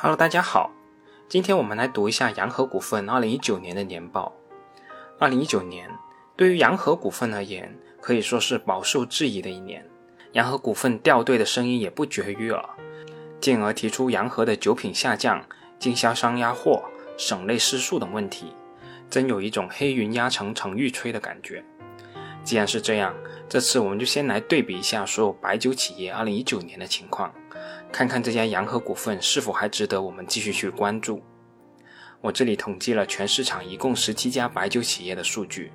Hello，大家好，今天我们来读一下洋河股份二零一九年的年报。二零一九年对于洋河股份而言，可以说是饱受质疑的一年。洋河股份掉队的声音也不绝于耳，进而提出洋河的酒品下降、经销商压货、省内失速等问题，真有一种黑云压城城欲摧的感觉。既然是这样，这次我们就先来对比一下所有白酒企业二零一九年的情况。看看这家洋河股份是否还值得我们继续去关注。我这里统计了全市场一共十七家白酒企业的数据，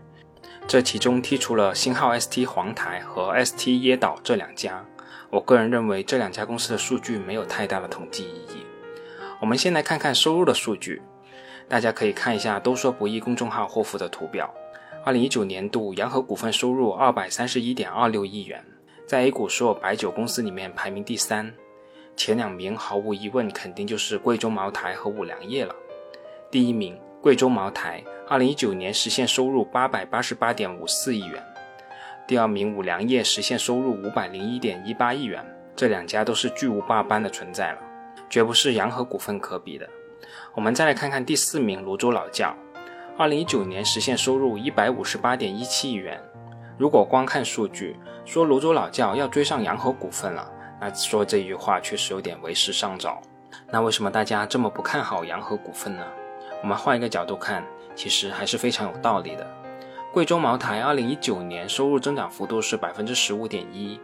这其中剔除了星号 ST 黄台和 ST 椰岛这两家。我个人认为这两家公司的数据没有太大的统计意义。我们先来看看收入的数据，大家可以看一下“都说不易”公众号获附的图表。二零一九年度洋河股份收入二百三十一点二六亿元，在 A 股所有白酒公司里面排名第三。前两名毫无疑问肯定就是贵州茅台和五粮液了。第一名贵州茅台，二零一九年实现收入八百八十八点五四亿元；第二名五粮液实现收入五百零一点一八亿元。这两家都是巨无霸般的存在了，绝不是洋河股份可比的。我们再来看看第四名泸州老窖，二零一九年实现收入一百五十八点一七亿元。如果光看数据，说泸州老窖要追上洋河股份了。那说这句话确实有点为时尚早。那为什么大家这么不看好洋河股份呢？我们换一个角度看，其实还是非常有道理的。贵州茅台二零一九年收入增长幅度是百分之十五点一，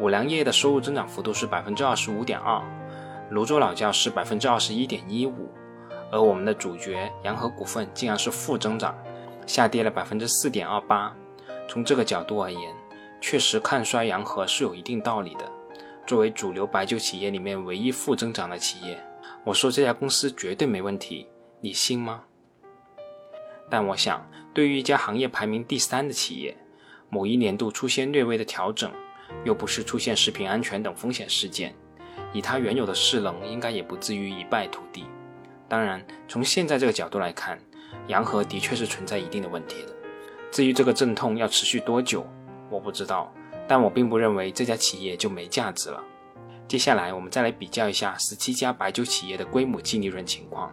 五粮液的收入增长幅度是百分之二十五点二，泸州老窖是百分之二十一点一五，而我们的主角洋河股份竟然是负增长，下跌了百分之四点二八。从这个角度而言，确实看衰洋河是有一定道理的。作为主流白酒企业里面唯一负增长的企业，我说这家公司绝对没问题，你信吗？但我想，对于一家行业排名第三的企业，某一年度出现略微的调整，又不是出现食品安全等风险事件，以它原有的势能，应该也不至于一败涂地。当然，从现在这个角度来看，洋河的确是存在一定的问题的。至于这个阵痛要持续多久，我不知道。但我并不认为这家企业就没价值了。接下来，我们再来比较一下十七家白酒企业的规模净利润情况。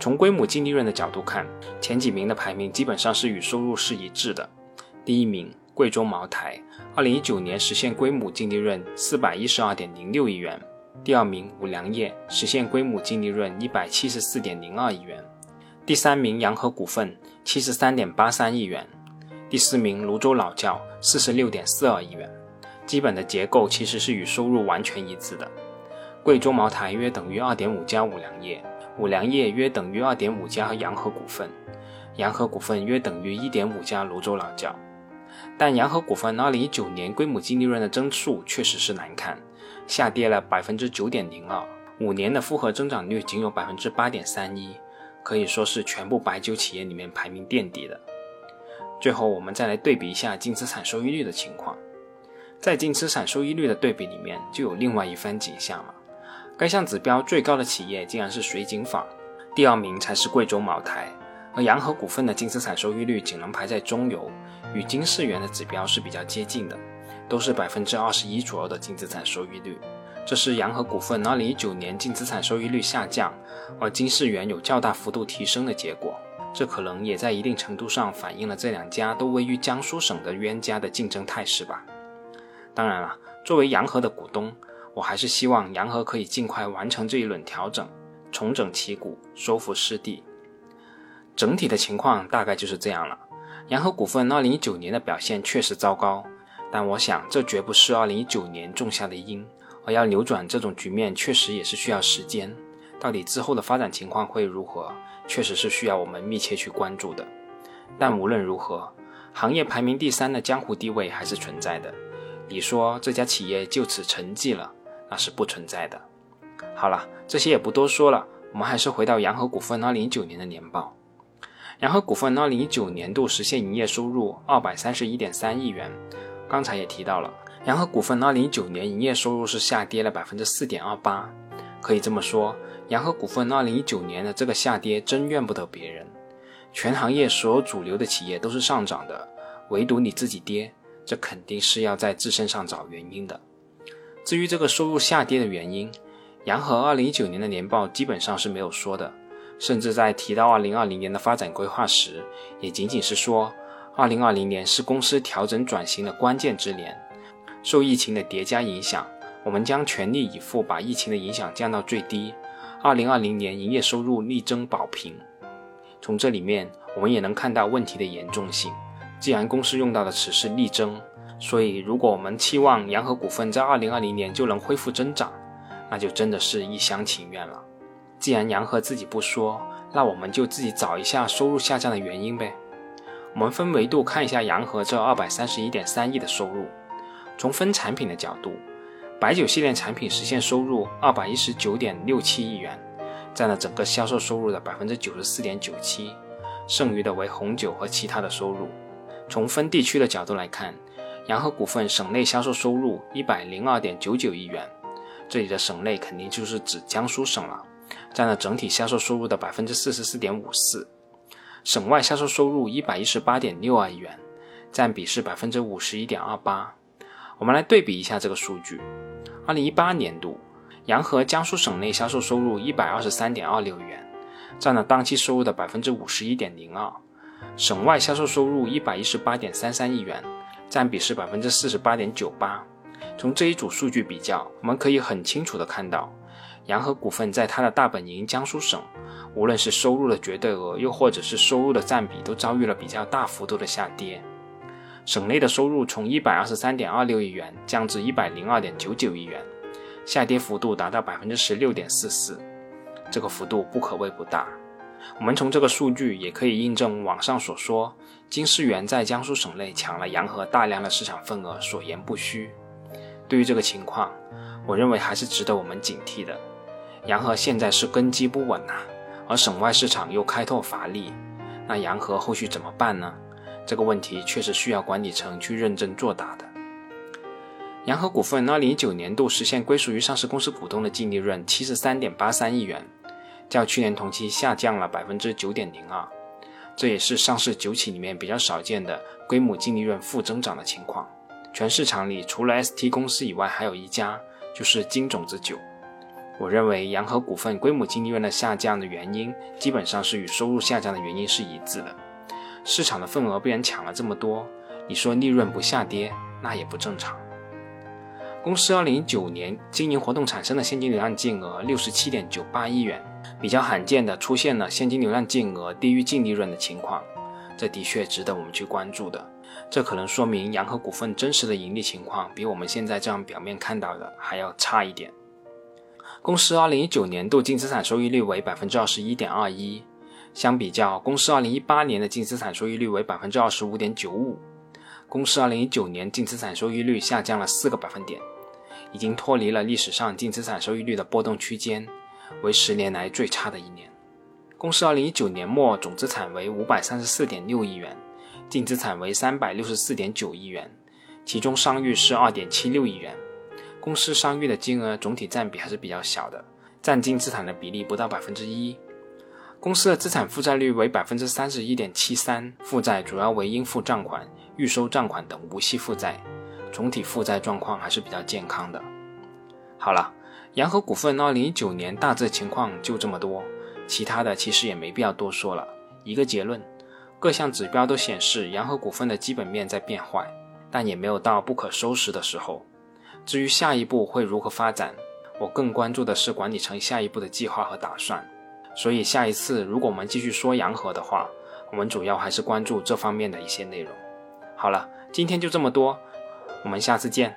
从规模净利润的角度看，前几名的排名基本上是与收入是一致的。第一名贵州茅台，二零一九年实现规模净利润四百一十二点零六亿元。第二名五粮液实现规模净利润一百七十四点零二亿元。第三名洋河股份七十三点八三亿元。第四名泸州老窖四十六点四二亿元，基本的结构其实是与收入完全一致的。贵州茅台约等于二点五家五粮液，五粮液约等于二点五家洋河股份，洋河股份约等于一点五家泸州老窖。但洋河股份二零一九年规模净利润的增速确实是难看，下跌了百分之九点零二，五年的复合增长率仅有百分之八点三一，可以说是全部白酒企业里面排名垫底的。最后，我们再来对比一下净资产收益率的情况。在净资产收益率的对比里面，就有另外一番景象了。该项指标最高的企业竟然是水井坊，第二名才是贵州茅台，而洋河股份的净资产收益率仅能排在中游，与金世元的指标是比较接近的，都是百分之二十一左右的净资产收益率。这是洋河股份二零一九年净资产收益率下降，而金世元有较大幅度提升的结果。这可能也在一定程度上反映了这两家都位于江苏省的冤家的竞争态势吧。当然了，作为洋河的股东，我还是希望洋河可以尽快完成这一轮调整，重整旗鼓，收复失地。整体的情况大概就是这样了。洋河股份2019年的表现确实糟糕，但我想这绝不是2019年种下的因，而要扭转这种局面，确实也是需要时间。到底之后的发展情况会如何？确实是需要我们密切去关注的。但无论如何，行业排名第三的江湖地位还是存在的。你说这家企业就此沉寂了，那是不存在的。好了，这些也不多说了，我们还是回到洋河股份2019年的年报。洋河股份2019年度实现营业收入231.3亿元。刚才也提到了，洋河股份2019年营业收入是下跌了4.28%。可以这么说。洋河股份二零一九年的这个下跌真怨不得别人，全行业所有主流的企业都是上涨的，唯独你自己跌，这肯定是要在自身上找原因的。至于这个收入下跌的原因，洋河二零一九年的年报基本上是没有说的，甚至在提到二零二零年的发展规划时，也仅仅是说二零二零年是公司调整转型的关键之年，受疫情的叠加影响，我们将全力以赴把疫情的影响降到最低。二零二零年营业收入力争保平。从这里面，我们也能看到问题的严重性。既然公司用到的词是力争，所以如果我们期望洋河股份在二零二零年就能恢复增长，那就真的是一厢情愿了。既然洋河自己不说，那我们就自己找一下收入下降的原因呗。我们分维度看一下洋河这二百三十一点三亿的收入。从分产品的角度，白酒系列产品实现收入二百一十九点六七亿元，占了整个销售收入的百分之九十四点九七，剩余的为红酒和其他的收入。从分地区的角度来看，洋河股份省内销售收入一百零二点九九亿元。这里的省内肯定就是指江苏省了，占了整体销售收入的百分之四十四点五四。省外销售收入一百一十八点六二亿元，占比是百分之五十一点二八。我们来对比一下这个数据：二零一八年度，洋河江苏省内销售收入一百二十三点二六亿元，占了当期收入的百分之五十一点零二；省外销售收入一百一十八点三三亿元，占比是百分之四十八点九八。从这一组数据比较，我们可以很清楚的看到，洋河股份在它的大本营江苏省，无论是收入的绝对额，又或者是收入的占比，都遭遇了比较大幅度的下跌。省内的收入从一百二十三点二六亿元降至一百零二点九九亿元，下跌幅度达到百分之十六点四四，这个幅度不可谓不大。我们从这个数据也可以印证网上所说，金思源在江苏省内抢了洋河大量的市场份额所言不虚。对于这个情况，我认为还是值得我们警惕的。洋河现在是根基不稳呐，而省外市场又开拓乏力，那洋河后续怎么办呢？这个问题确实需要管理层去认真作答的。洋河股份2019年度实现归属于上市公司股东的净利润73.83亿元，较去年同期下降了9.02%，这也是上市九企里面比较少见的规模净利润负增长的情况。全市场里除了 ST 公司以外，还有一家就是金种子酒。我认为洋河股份规模净利润的下降的原因，基本上是与收入下降的原因是一致的。市场的份额被人抢了这么多，你说利润不下跌，那也不正常。公司2019年经营活动产生的现金流量净额67.98亿元，比较罕见的出现了现金流量净额低于净利润的情况，这的确值得我们去关注的。这可能说明洋河股份真实的盈利情况比我们现在这样表面看到的还要差一点。公司2019年度净资产收益率为百分之二十一点二一，相比较公司2018年的净资产收益率为百分之二十五点九五，公司2019年净资产收益率下降了四个百分点，已经脱离了历史上净资产收益率的波动区间，为十年来最差的一年。公司2019年末总资产为五百三十四点六亿元。净资产为三百六十四点九亿元，其中商誉是二点七六亿元。公司商誉的金额总体占比还是比较小的，占净资产的比例不到百分之一。公司的资产负债率为百分之三十一点七三，负债主要为应付账款、预收账款等无息负债，总体负债状况还是比较健康的。好了，洋河股份二零一九年大致情况就这么多，其他的其实也没必要多说了。一个结论。各项指标都显示洋河股份的基本面在变坏，但也没有到不可收拾的时候。至于下一步会如何发展，我更关注的是管理层下一步的计划和打算。所以下一次如果我们继续说洋河的话，我们主要还是关注这方面的一些内容。好了，今天就这么多，我们下次见。